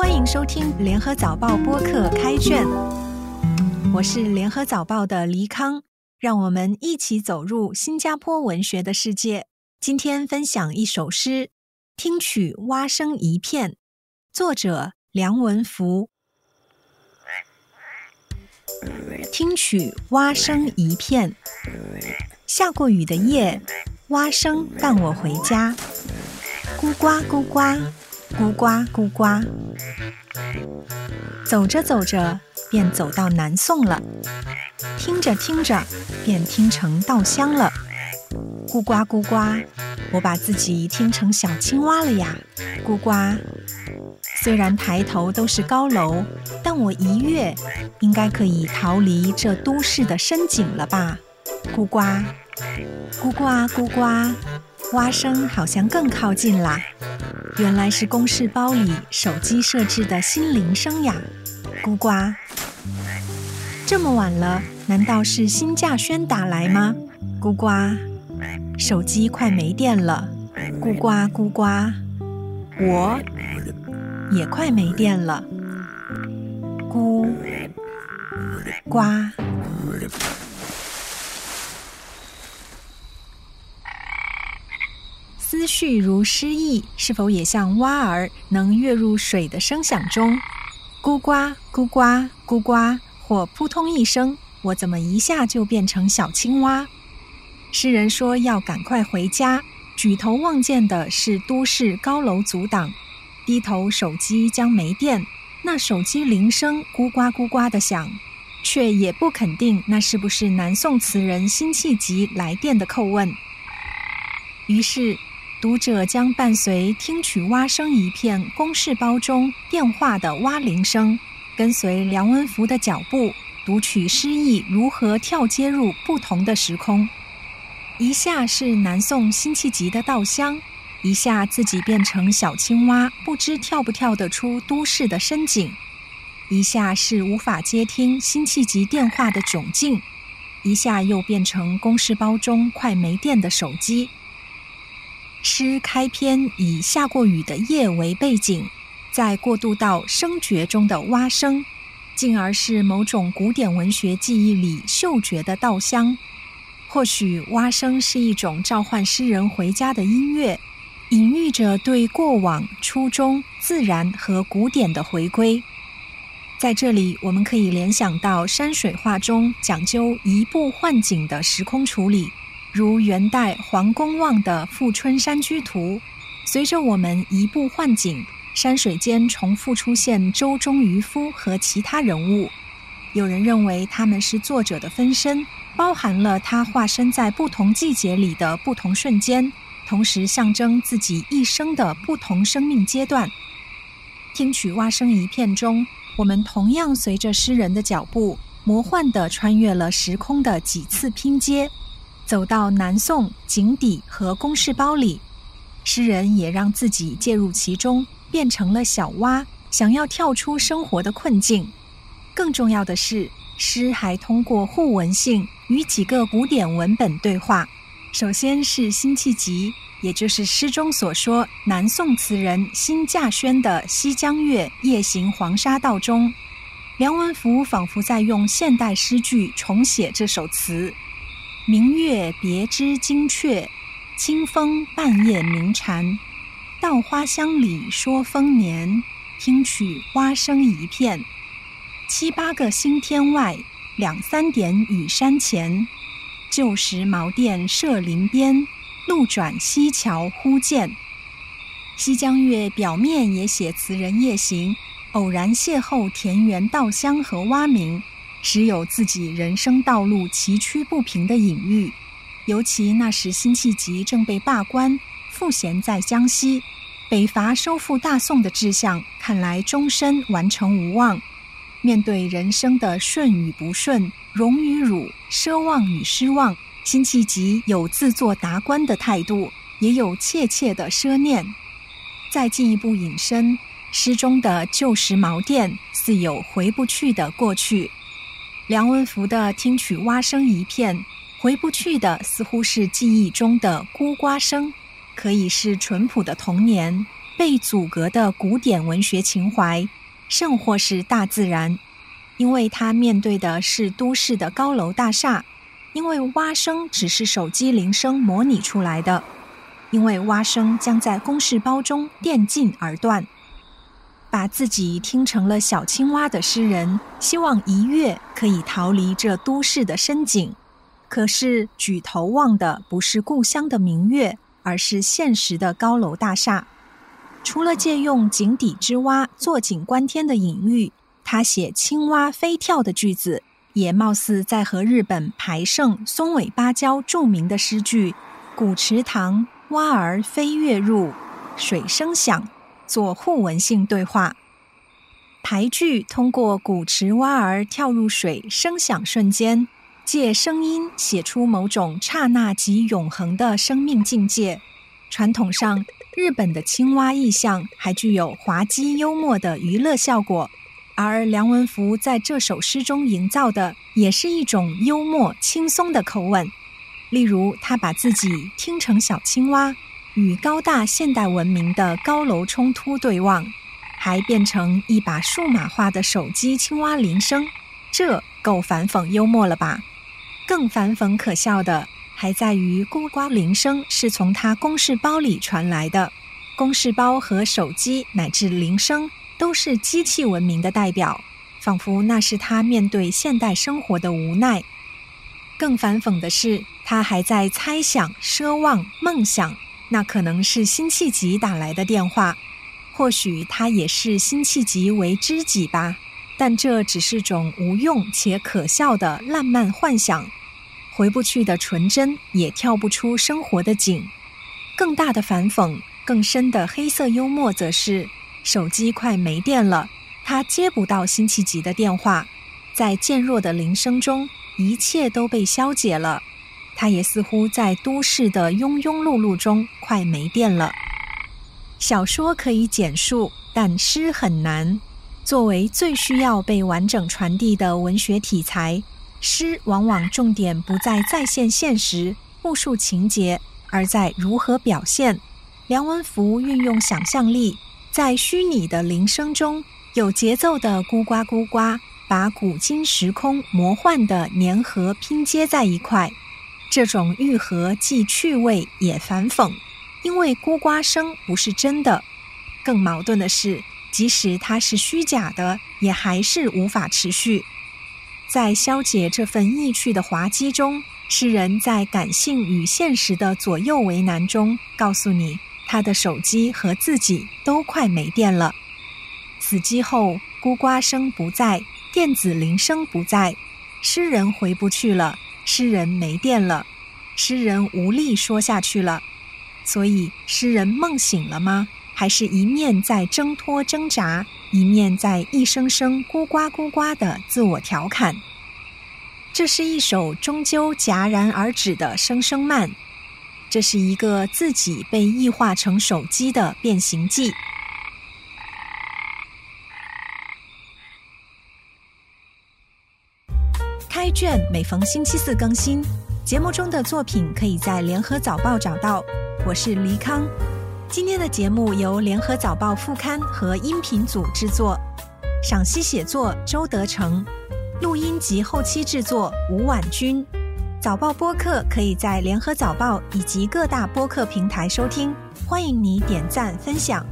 欢迎收听联合早报播客开卷，我是联合早报的黎康，让我们一起走入新加坡文学的世界。今天分享一首诗，听取蛙声一片，作者梁文福。听取蛙声一片，下过雨的夜，蛙声伴我回家，咕呱咕呱。咕呱咕呱，走着走着便走到南宋了，听着听着便听成稻香了。咕呱咕呱，我把自己听成小青蛙了呀！咕呱，虽然抬头都是高楼，但我一跃应该可以逃离这都市的深井了吧？咕呱，咕呱咕呱，蛙声好像更靠近啦。原来是公事包里手机设置的新铃声呀，咕呱！这么晚了，难道是新稼轩打来吗？咕呱！手机快没电了，咕呱咕呱！我也快没电了，咕呱。絮如诗意，是否也像蛙儿能跃入水的声响中？咕呱咕呱咕呱，或扑通一声，我怎么一下就变成小青蛙？诗人说要赶快回家，举头望见的是都市高楼阻挡，低头手机将没电。那手机铃声咕呱咕呱的响，却也不肯定那是不是南宋词人辛弃疾来电的叩问。于是。读者将伴随听取蛙声一片公事包中电话的蛙铃声，跟随梁文福的脚步，读取诗意如何跳接入不同的时空。一下是南宋辛弃疾的稻香，一下自己变成小青蛙，不知跳不跳得出都市的深井；一下是无法接听辛弃疾电话的窘境，一下又变成公事包中快没电的手机。诗开篇以下过雨的夜为背景，再过渡到声觉中的蛙声，进而是某种古典文学记忆里嗅觉的稻香。或许蛙声是一种召唤诗人回家的音乐，隐喻着对过往、初衷、自然和古典的回归。在这里，我们可以联想到山水画中讲究移步换景的时空处理。如元代黄公望的《富春山居图》，随着我们移步换景，山水间重复出现舟中渔夫和其他人物。有人认为他们是作者的分身，包含了他化身在不同季节里的不同瞬间，同时象征自己一生的不同生命阶段。听取蛙声一片中，我们同样随着诗人的脚步，魔幻地穿越了时空的几次拼接。走到南宋井底和公事包里，诗人也让自己介入其中，变成了小蛙，想要跳出生活的困境。更重要的是，诗还通过互文性与几个古典文本对话。首先是辛弃疾，也就是诗中所说南宋词人辛稼轩的《西江月·夜行黄沙道》中，梁文福仿佛在用现代诗句重写这首词。明月别枝惊鹊，清风半夜鸣蝉。稻花香里说丰年，听取蛙声一片。七八个星天外，两三点雨山前。旧时茅店社林边，路转溪桥忽见。《西江月》表面也写词人夜行，偶然邂逅田园稻香和蛙鸣。时有自己人生道路崎岖不平的隐喻，尤其那时辛弃疾正被罢官，赋闲在江西，北伐收复大宋的志向看来终身完成无望。面对人生的顺与不顺、荣与辱、奢望与失望，辛弃疾有自作达观的态度，也有切切的奢念。再进一步引申，诗中的旧时茅店似有回不去的过去。梁文福的听取蛙声一片，回不去的似乎是记忆中的咕呱声，可以是淳朴的童年，被阻隔的古典文学情怀，甚或是大自然，因为他面对的是都市的高楼大厦，因为蛙声只是手机铃声模拟出来的，因为蛙声将在公事包中电尽而断。把自己听成了小青蛙的诗人，希望一跃可以逃离这都市的深井。可是举头望的不是故乡的明月，而是现实的高楼大厦。除了借用井底之蛙坐井观天的隐喻，他写青蛙飞跳的句子，也貌似在和日本排圣松尾芭蕉著名的诗句“古池塘蛙儿飞跃入，水声响”做互文性对话。排句通过古池蛙儿跳入水声响瞬间。借声音写出某种刹那及永恒的生命境界。传统上，日本的青蛙意象还具有滑稽幽默的娱乐效果，而梁文福在这首诗中营造的也是一种幽默轻松的口吻。例如，他把自己听成小青蛙，与高大现代文明的高楼冲突对望，还变成一把数码化的手机青蛙铃声，这够反讽幽默了吧？更反讽可笑的，还在于咕呱铃声是从他公事包里传来的。公事包和手机乃至铃声都是机器文明的代表，仿佛那是他面对现代生活的无奈。更反讽的是，他还在猜想、奢望、梦想，那可能是辛弃疾打来的电话，或许他也是辛弃疾为知己吧。但这只是种无用且可笑的烂漫幻想。回不去的纯真，也跳不出生活的井。更大的反讽，更深的黑色幽默，则是手机快没电了，他接不到辛弃疾的电话，在渐弱的铃声中，一切都被消解了。他也似乎在都市的庸庸碌碌中快没电了。小说可以简述，但诗很难。作为最需要被完整传递的文学题材。诗往往重点不在再现现实、复述情节，而在如何表现。梁文福运用想象力，在虚拟的铃声中有节奏的咕呱咕呱，把古今时空魔幻的粘合拼接在一块。这种愈合既趣味也反讽，因为孤呱声不是真的。更矛盾的是，即使它是虚假的，也还是无法持续。在消解这份意趣的滑稽中，诗人在感性与现实的左右为难中，告诉你他的手机和自己都快没电了。死机后，孤呱声不在，电子铃声不在，诗人回不去了，诗人没电了，诗人无力说下去了。所以，诗人梦醒了吗？还是一面在挣脱挣扎，一面在一声声咕呱咕呱的自我调侃。这是一首终究戛然而止的声声慢，这是一个自己被异化成手机的变形记。卷每逢星期四更新，节目中的作品可以在联合早报找到。我是黎康。今天的节目由联合早报副刊和音频组制作，赏析写作周德成，录音及后期制作吴婉君。早报播客可以在联合早报以及各大播客平台收听，欢迎你点赞分享。